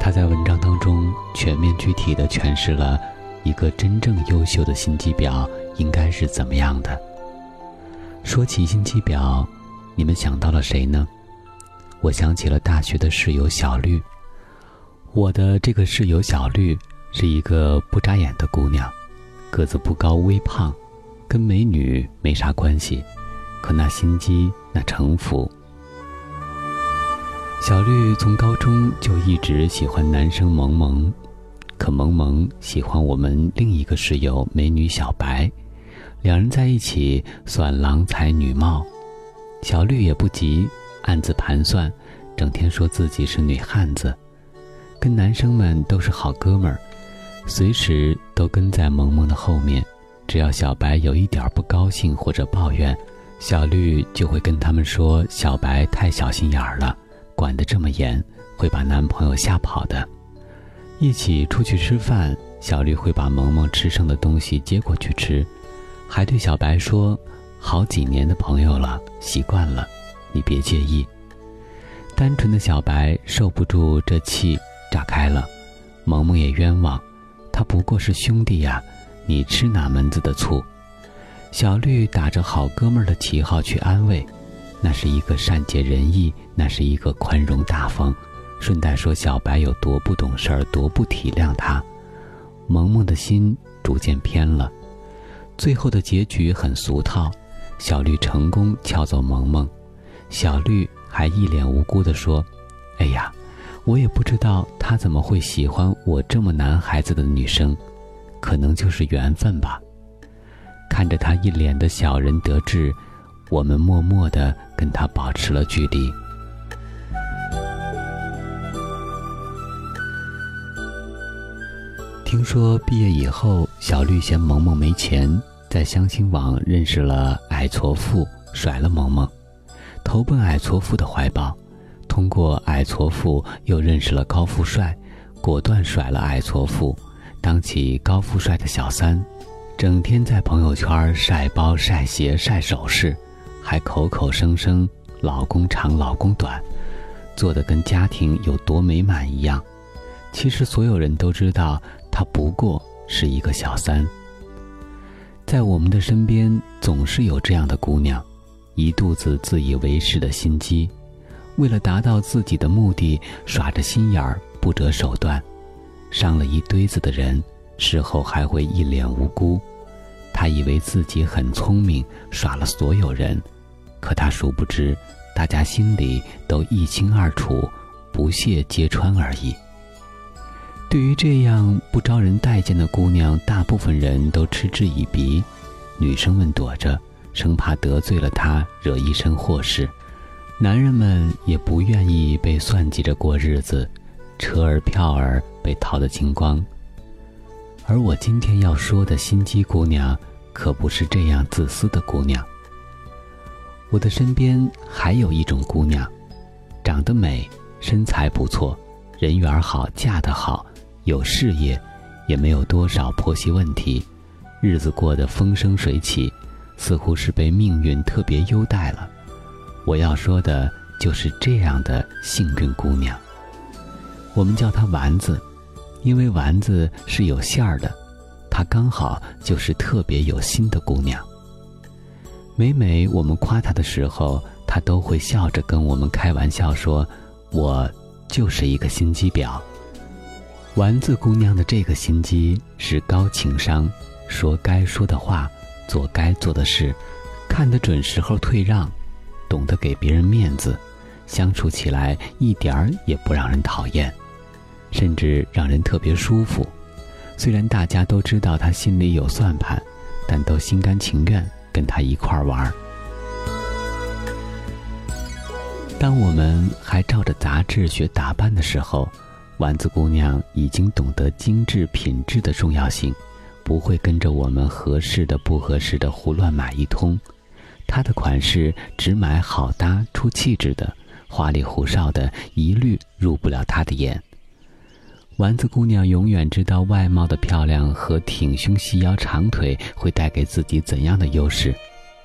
他在文章当中全面具体的诠释了一个真正优秀的心机婊应该是怎么样的。说起心机婊，你们想到了谁呢？我想起了大学的室友小绿。我的这个室友小绿是一个不眨眼的姑娘，个子不高，微胖，跟美女没啥关系，可那心机，那城府。小绿从高中就一直喜欢男生萌萌，可萌萌喜欢我们另一个室友美女小白，两人在一起算郎才女貌。小绿也不急，暗自盘算，整天说自己是女汉子，跟男生们都是好哥们儿，随时都跟在萌萌的后面。只要小白有一点不高兴或者抱怨，小绿就会跟他们说小白太小心眼儿了。管得这么严，会把男朋友吓跑的。一起出去吃饭，小绿会把萌萌吃剩的东西接过去吃，还对小白说：“好几年的朋友了，习惯了，你别介意。”单纯的小白受不住这气，炸开了。萌萌也冤枉，他不过是兄弟呀，你吃哪门子的醋？小绿打着好哥们儿的旗号去安慰。那是一个善解人意，那是一个宽容大方，顺带说小白有多不懂事儿，多不体谅他。萌萌的心逐渐偏了，最后的结局很俗套，小绿成功撬走萌萌，小绿还一脸无辜地说：“哎呀，我也不知道他怎么会喜欢我这么男孩子的女生，可能就是缘分吧。”看着他一脸的小人得志。我们默默的跟他保持了距离。听说毕业以后，小绿嫌萌萌没钱，在相亲网认识了矮矬富，甩了萌萌，投奔矮矬富的怀抱。通过矮矬富又认识了高富帅，果断甩了矮矬富，当起高富帅的小三，整天在朋友圈晒包、晒鞋、晒首饰。还口口声声“老公长，老公短”，做的跟家庭有多美满一样。其实所有人都知道，她不过是一个小三。在我们的身边，总是有这样的姑娘，一肚子自以为是的心机，为了达到自己的目的，耍着心眼儿，不择手段，伤了一堆子的人，事后还会一脸无辜。他以为自己很聪明，耍了所有人，可他殊不知，大家心里都一清二楚，不屑揭穿而已。对于这样不招人待见的姑娘，大部分人都嗤之以鼻，女生们躲着，生怕得罪了她，惹一身祸事；男人们也不愿意被算计着过日子，车儿票儿被掏得精光。而我今天要说的心机姑娘。可不是这样自私的姑娘。我的身边还有一种姑娘，长得美，身材不错，人缘好，嫁得好，有事业，也没有多少婆媳问题，日子过得风生水起，似乎是被命运特别优待了。我要说的就是这样的幸运姑娘。我们叫她丸子，因为丸子是有馅儿的。她刚好就是特别有心的姑娘。每每我们夸她的时候，她都会笑着跟我们开玩笑说：“我就是一个心机婊。”丸子姑娘的这个心机是高情商，说该说的话，做该做的事，看得准时候退让，懂得给别人面子，相处起来一点儿也不让人讨厌，甚至让人特别舒服。虽然大家都知道他心里有算盘，但都心甘情愿跟他一块儿玩。当我们还照着杂志学打扮的时候，丸子姑娘已经懂得精致品质的重要性，不会跟着我们合适的、不合适的胡乱买一通。她的款式只买好搭、出气质的，花里胡哨的一律入不了她的眼。丸子姑娘永远知道外貌的漂亮和挺胸细腰长腿会带给自己怎样的优势，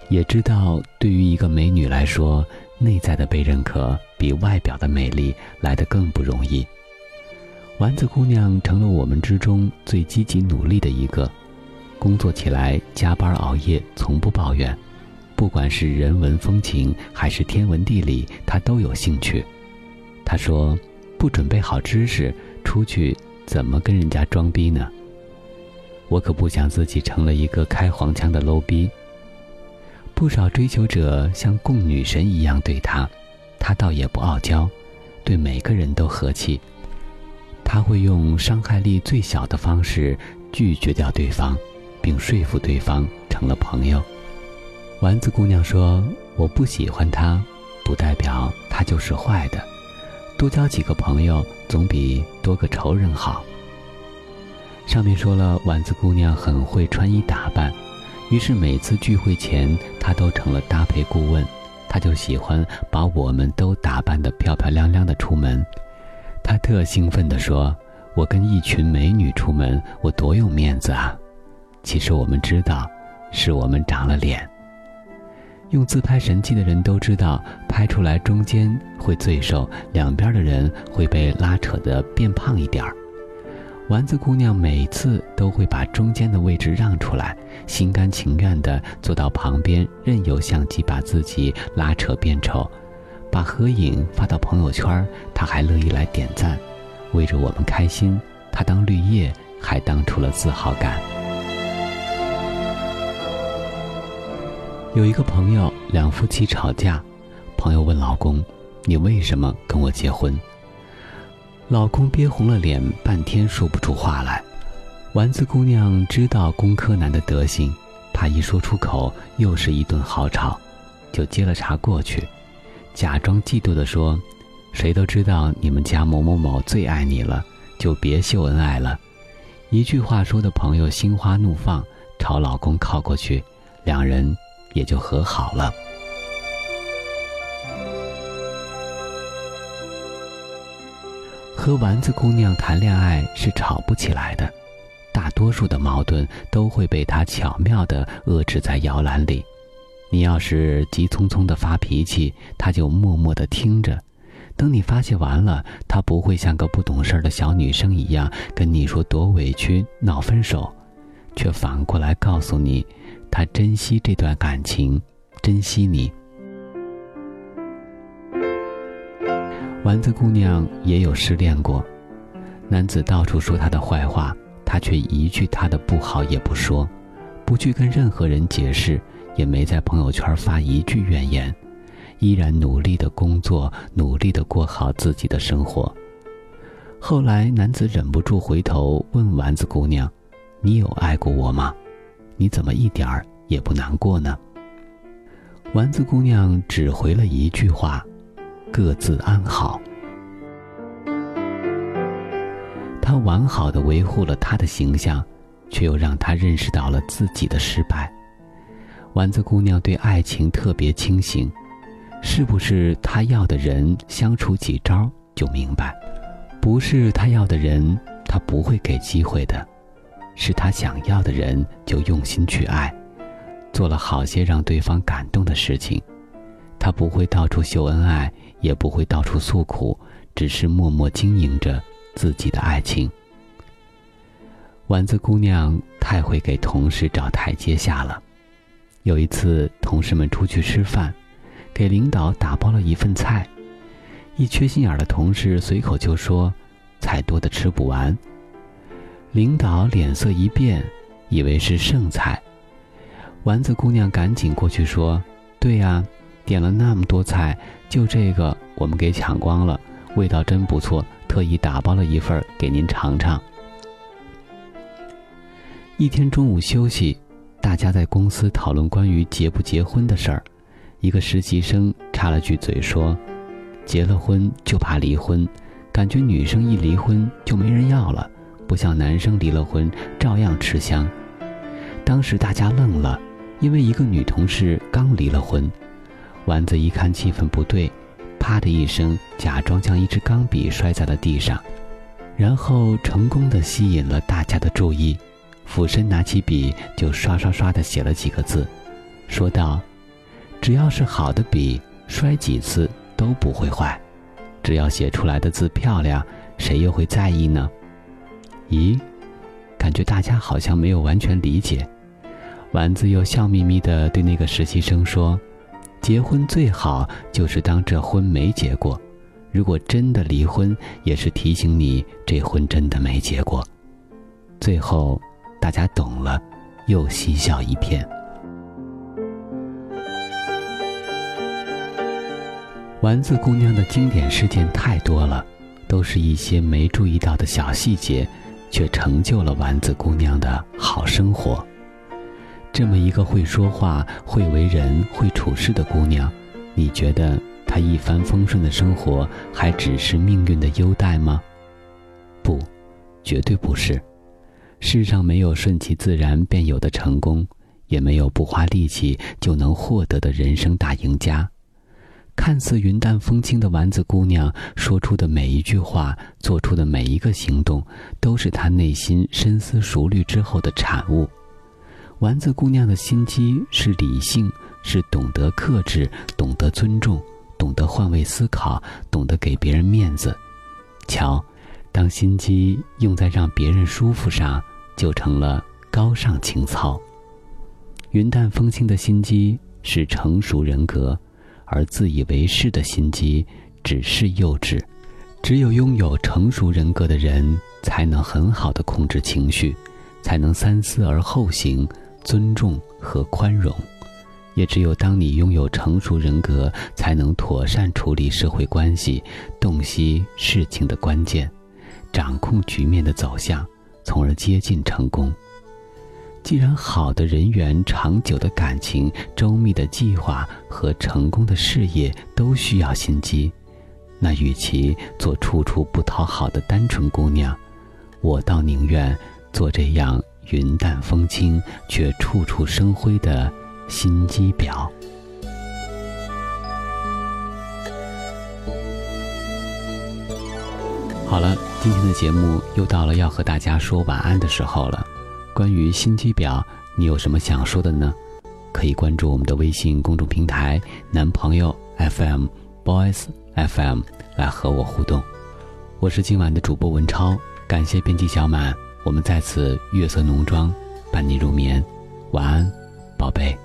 也知道对于一个美女来说，内在的被认可比外表的美丽来得更不容易。丸子姑娘成了我们之中最积极努力的一个，工作起来加班熬夜从不抱怨，不管是人文风情还是天文地理，她都有兴趣。她说：“不准备好知识，出去怎么跟人家装逼呢？”我可不想自己成了一个开黄腔的 low 逼。不少追求者像供女神一样对她，她倒也不傲娇，对每个人都和气。他会用伤害力最小的方式拒绝掉对方，并说服对方成了朋友。丸子姑娘说：“我不喜欢他，不代表他就是坏的。多交几个朋友总比多个仇人好。”上面说了，丸子姑娘很会穿衣打扮，于是每次聚会前，她都成了搭配顾问。她就喜欢把我们都打扮得漂漂亮亮的出门。他特兴奋地说：“我跟一群美女出门，我多有面子啊！”其实我们知道，是我们长了脸。用自拍神器的人都知道，拍出来中间会最瘦，两边的人会被拉扯得变胖一点儿。丸子姑娘每次都会把中间的位置让出来，心甘情愿地坐到旁边，任由相机把自己拉扯变丑。把合影发到朋友圈，他还乐意来点赞，为着我们开心，他当绿叶还当出了自豪感。有一个朋友，两夫妻吵架，朋友问老公：“你为什么跟我结婚？”老公憋红了脸，半天说不出话来。丸子姑娘知道工科男的德行，怕一说出口又是一顿好吵，就接了茬过去。假装嫉妒地说：“谁都知道你们家某某某最爱你了，就别秀恩爱了。”一句话说的朋友心花怒放，朝老公靠过去，两人也就和好了。和丸子姑娘谈恋爱是吵不起来的，大多数的矛盾都会被她巧妙的遏制在摇篮里。你要是急匆匆的发脾气，他就默默的听着。等你发泄完了，他不会像个不懂事的小女生一样跟你说多委屈、闹分手，却反过来告诉你，他珍惜这段感情，珍惜你。丸子姑娘也有失恋过，男子到处说她的坏话，她却一句他的不好也不说，不去跟任何人解释。也没在朋友圈发一句怨言，依然努力的工作，努力的过好自己的生活。后来，男子忍不住回头问丸子姑娘：“你有爱过我吗？你怎么一点儿也不难过呢？”丸子姑娘只回了一句话：“各自安好。”她完好的维护了他的形象，却又让他认识到了自己的失败。丸子姑娘对爱情特别清醒，是不是她要的人相处几招就明白？不是她要的人，她不会给机会的；是他想要的人，就用心去爱，做了好些让对方感动的事情。他不会到处秀恩爱，也不会到处诉苦，只是默默经营着自己的爱情。丸子姑娘太会给同事找台阶下了。有一次，同事们出去吃饭，给领导打包了一份菜，一缺心眼的同事随口就说：“菜多的吃不完。”领导脸色一变，以为是剩菜。丸子姑娘赶紧过去说：“对呀，点了那么多菜，就这个我们给抢光了，味道真不错，特意打包了一份给您尝尝。”一天中午休息。大家在公司讨论关于结不结婚的事儿，一个实习生插了句嘴说：“结了婚就怕离婚，感觉女生一离婚就没人要了，不像男生离了婚照样吃香。当时大家愣了，因为一个女同事刚离了婚。丸子一看气氛不对，啪的一声，假装将一支钢笔摔在了地上，然后成功的吸引了大家的注意。俯身拿起笔，就刷刷刷的写了几个字，说道：“只要是好的笔，摔几次都不会坏。只要写出来的字漂亮，谁又会在意呢？”咦，感觉大家好像没有完全理解。丸子又笑眯眯地对那个实习生说：“结婚最好就是当这婚没结过，如果真的离婚，也是提醒你这婚真的没结过。”最后，大家懂了，又嬉笑一片。丸子姑娘的经典事件太多了，都是一些没注意到的小细节，却成就了丸子姑娘的好生活。这么一个会说话、会为人、会处事的姑娘，你觉得她一帆风顺的生活还只是命运的优待吗？不，绝对不是。世上没有顺其自然便有的成功，也没有不花力气就能获得的人生大赢家。看似云淡风轻的丸子姑娘说出的每一句话，做出的每一个行动，都是她内心深思熟虑之后的产物。丸子姑娘的心机是理性，是懂得克制，懂得尊重，懂得换位思考，懂得给别人面子。瞧，当心机用在让别人舒服上，就成了高尚情操。云淡风轻的心机是成熟人格，而自以为是的心机只是幼稚。只有拥有成熟人格的人，才能很好的控制情绪，才能三思而后行。尊重和宽容，也只有当你拥有成熟人格，才能妥善处理社会关系，洞悉事情的关键，掌控局面的走向，从而接近成功。既然好的人缘、长久的感情、周密的计划和成功的事业都需要心机，那与其做处处不讨好的单纯姑娘，我倒宁愿做这样。云淡风轻却处处生辉的心机婊。好了，今天的节目又到了要和大家说晚安的时候了。关于心机婊，你有什么想说的呢？可以关注我们的微信公众平台“男朋友 FM Boys FM” 来和我互动。我是今晚的主播文超，感谢编辑小满。我们在此月色浓妆，伴你入眠，晚安，宝贝。